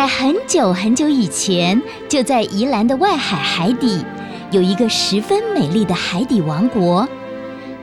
在很久很久以前，就在宜兰的外海海底，有一个十分美丽的海底王国。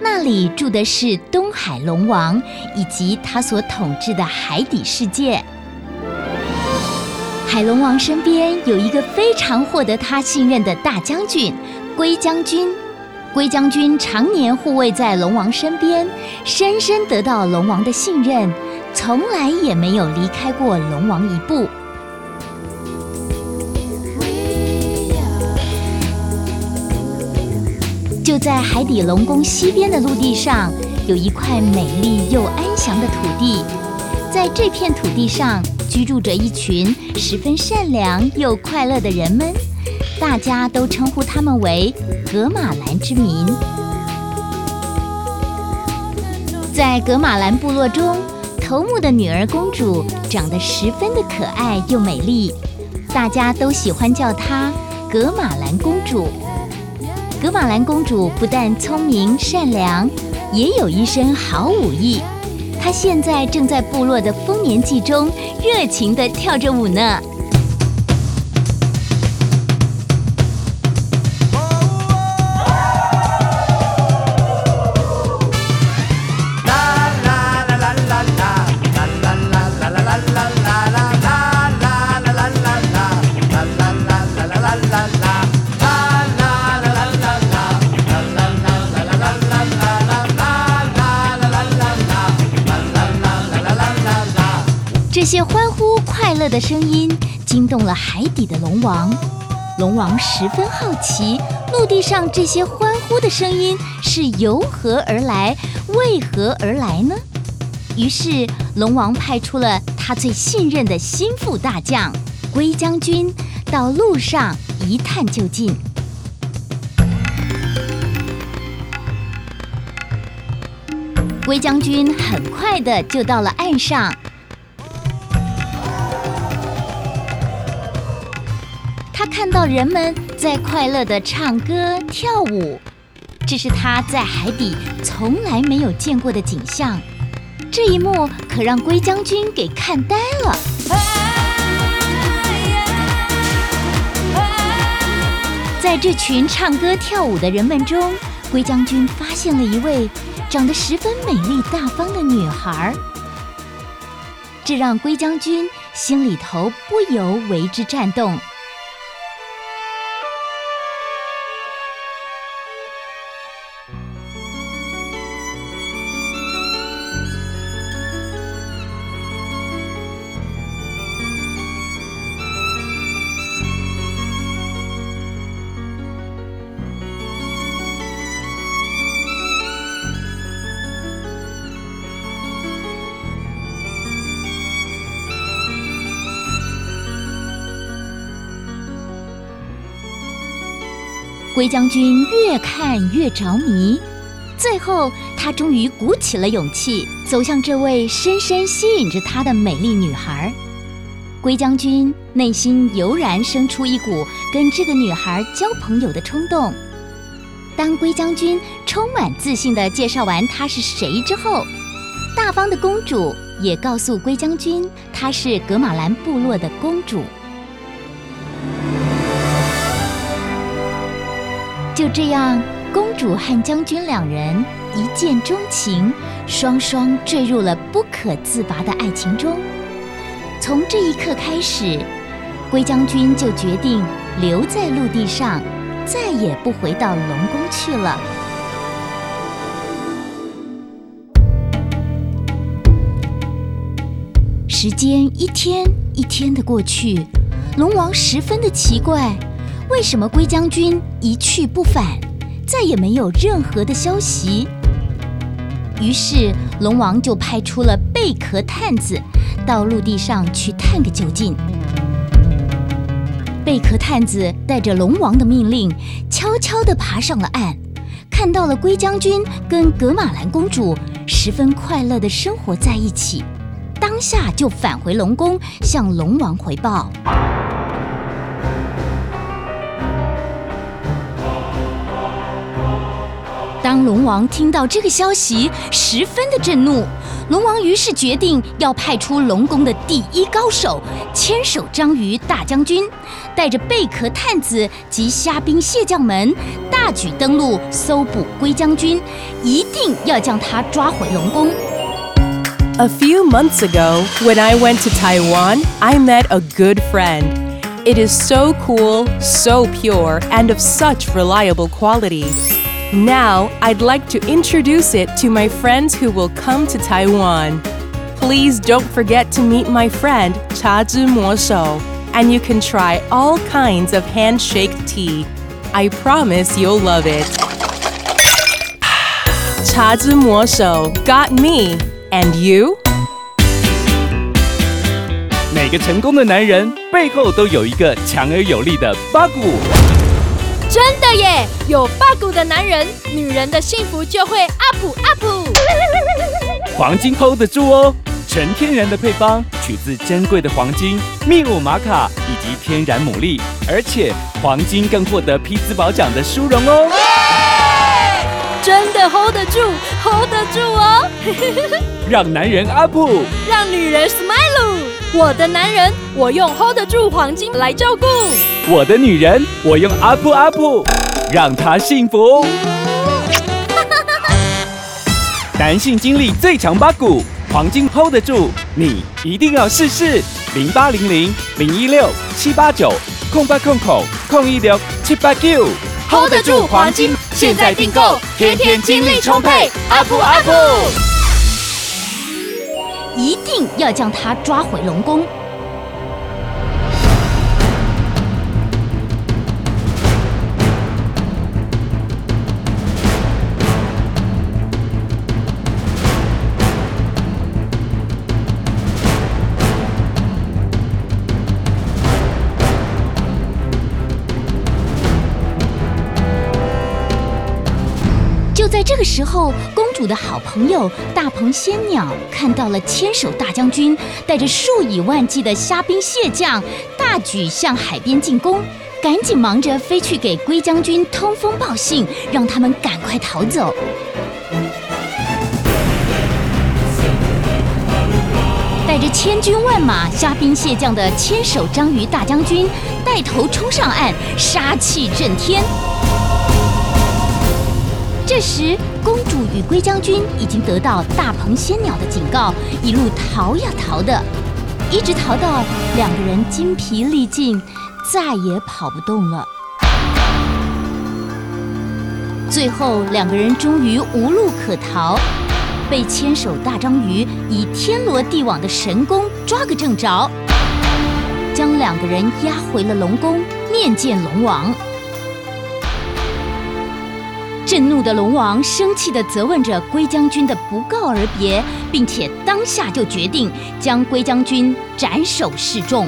那里住的是东海龙王以及他所统治的海底世界。海龙王身边有一个非常获得他信任的大将军龟将军。龟将军常年护卫在龙王身边，深深得到龙王的信任，从来也没有离开过龙王一步。就在海底龙宫西边的陆地上，有一块美丽又安详的土地。在这片土地上，居住着一群十分善良又快乐的人们，大家都称呼他们为格马兰之民。在格马兰部落中，头目的女儿公主长得十分的可爱又美丽，大家都喜欢叫她格马兰公主。格马兰公主不但聪明善良，也有一身好武艺。她现在正在部落的丰年祭中热情地跳着舞呢。些欢呼快乐的声音惊动了海底的龙王。龙王十分好奇，陆地上这些欢呼的声音是由何而来，为何而来呢？于是，龙王派出了他最信任的心腹大将龟将军，到路上一探究竟。龟将军很快的就到了岸上。他看到人们在快乐的唱歌跳舞，这是他在海底从来没有见过的景象。这一幕可让龟将军给看呆了。在这群唱歌跳舞的人们中，龟将军发现了一位长得十分美丽大方的女孩，这让龟将军心里头不由为之颤动。龟将军越看越着迷，最后他终于鼓起了勇气，走向这位深深吸引着他的美丽女孩。龟将军内心油然生出一股跟这个女孩交朋友的冲动。当龟将军充满自信地介绍完她是谁之后，大方的公主也告诉龟将军，她是格马兰部落的公主。就这样，公主和将军两人一见钟情，双双坠入了不可自拔的爱情中。从这一刻开始，龟将军就决定留在陆地上，再也不回到龙宫去了。时间一天一天的过去，龙王十分的奇怪，为什么龟将军一去不返，再也没有任何的消息？于是龙王就派出了贝壳探子到陆地上去探个究竟。贝壳探子带着龙王的命令，悄悄地爬上了岸，看到了龟将军跟格玛兰公主十分快乐地生活在一起。当下就返回龙宫，向龙王回报。当龙王听到这个消息，十分的震怒。龙王于是决定要派出龙宫的第一高手千手章鱼大将军，带着贝壳探子及虾兵蟹将们，大举登陆，搜捕龟将军，一定要将他抓回龙宫。A few months ago, when I went to Taiwan, I met a good friend. It is so cool, so pure, and of such reliable quality. Now, I'd like to introduce it to my friends who will come to Taiwan. Please don't forget to meet my friend Cha Zhi Mo Shou, and you can try all kinds of handshake tea. I promise you'll love it. Cha Zhi Mo Shou got me. And you？每个成功的男人背后都有一个强而有力的八股。 真的耶！有八股的男人，女人的幸福就会 up up。黄金 hold 得住哦，纯天然的配方，取自珍贵的黄金、秘鲁玛卡以及天然牡蛎，而且黄金更获得匹兹堡奖的殊荣哦。真的 hold 得住，hold 得住哦！让男人 up，让女人 smile。我的男人，我用 hold 得住黄金来照顾；我的女人，我用 up up，让她幸福。男性精力最强八股，黄金 hold 得住，你一定要试试。零八零零零一六七八九空八空口空一六七八九。hold 得住黄金，现在订购，天天精力充沛，up up，一定要将他抓回龙宫。就在这个时候，公主的好朋友大鹏仙鸟看到了千手大将军带着数以万计的虾兵蟹将，大举向海边进攻，赶紧忙着飞去给龟将军通风报信，让他们赶快逃走。带着千军万马、虾兵蟹将的千手章鱼大将军带头冲上岸，杀气震天。这时，公主与龟将军已经得到大鹏仙鸟的警告，一路逃呀逃的，一直逃到两个人精疲力尽，再也跑不动了。最后，两个人终于无路可逃，被千手大章鱼以天罗地网的神功抓个正着，将两个人押回了龙宫，面见龙王。震怒的龙王生气地责问着龟将军的不告而别，并且当下就决定将龟将军斩首示众。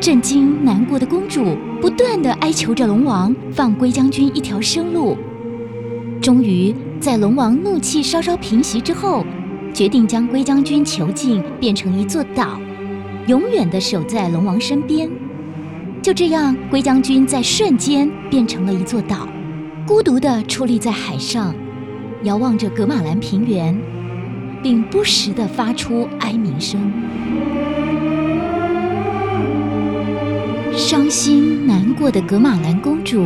震惊难过的公主不断地哀求着龙王放龟将军一条生路。终于，在龙王怒气稍稍平息之后。决定将龟将军囚禁，变成一座岛，永远的守在龙王身边。就这样，龟将军在瞬间变成了一座岛，孤独的矗立在海上，遥望着格马兰平原。并不时地发出哀鸣声。伤心难过的格玛兰公主，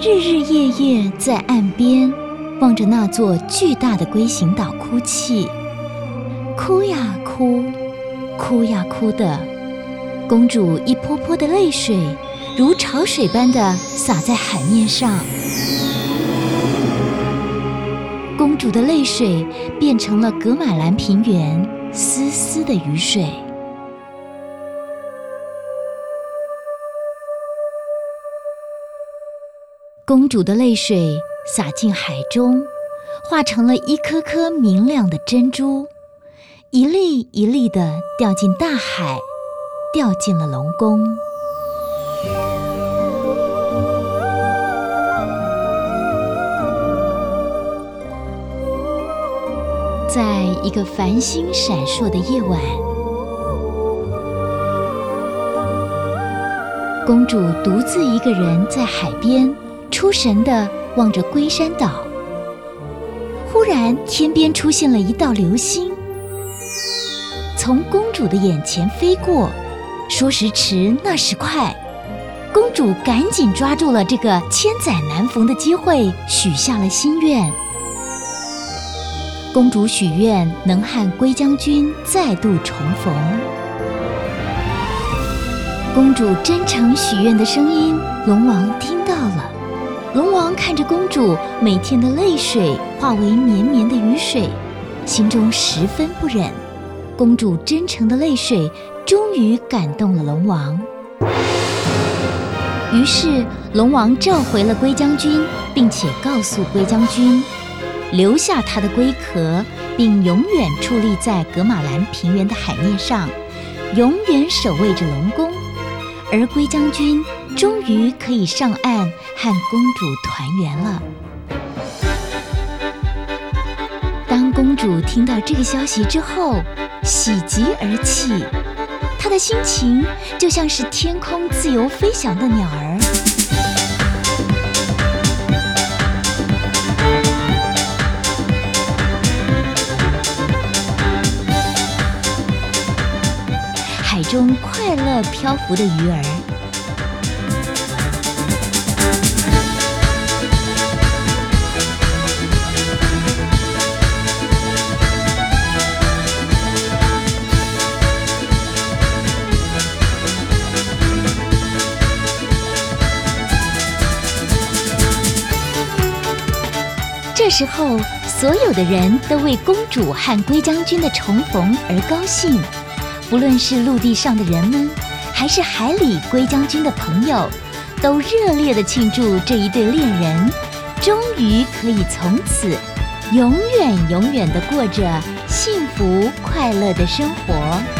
日日夜夜在岸边望着那座巨大的龟形岛哭泣，哭呀哭，哭呀哭的，公主一泼泼的泪水如潮水般的洒在海面上，公主的泪水变成了格马兰平原丝丝的雨水。公主的泪水洒进海中，化成了一颗颗明亮的珍珠，一粒一粒的掉进大海，掉进了龙宫。在一个繁星闪烁的夜晚，公主独自一个人在海边。出神地望着龟山岛，忽然天边出现了一道流星，从公主的眼前飞过。说时迟，那时快，公主赶紧抓住了这个千载难逢的机会，许下了心愿。公主许愿能和龟将军再度重逢。公主真诚许愿的声音，龙王听到了。龙王看着公主每天的泪水化为绵绵的雨水，心中十分不忍。公主真诚的泪水终于感动了龙王，于是龙王召回了龟将军，并且告诉龟将军，留下他的龟壳，并永远矗立在格玛兰平原的海面上，永远守卫着龙宫。而龟将军终于可以上岸和公主团圆了。当公主听到这个消息之后，喜极而泣，她的心情就像是天空自由飞翔的鸟儿。海中快乐漂浮的鱼儿。之后，所有的人都为公主和龟将军的重逢而高兴。不论是陆地上的人们，还是海里龟将军的朋友，都热烈地庆祝这一对恋人终于可以从此永远永远地过着幸福快乐的生活。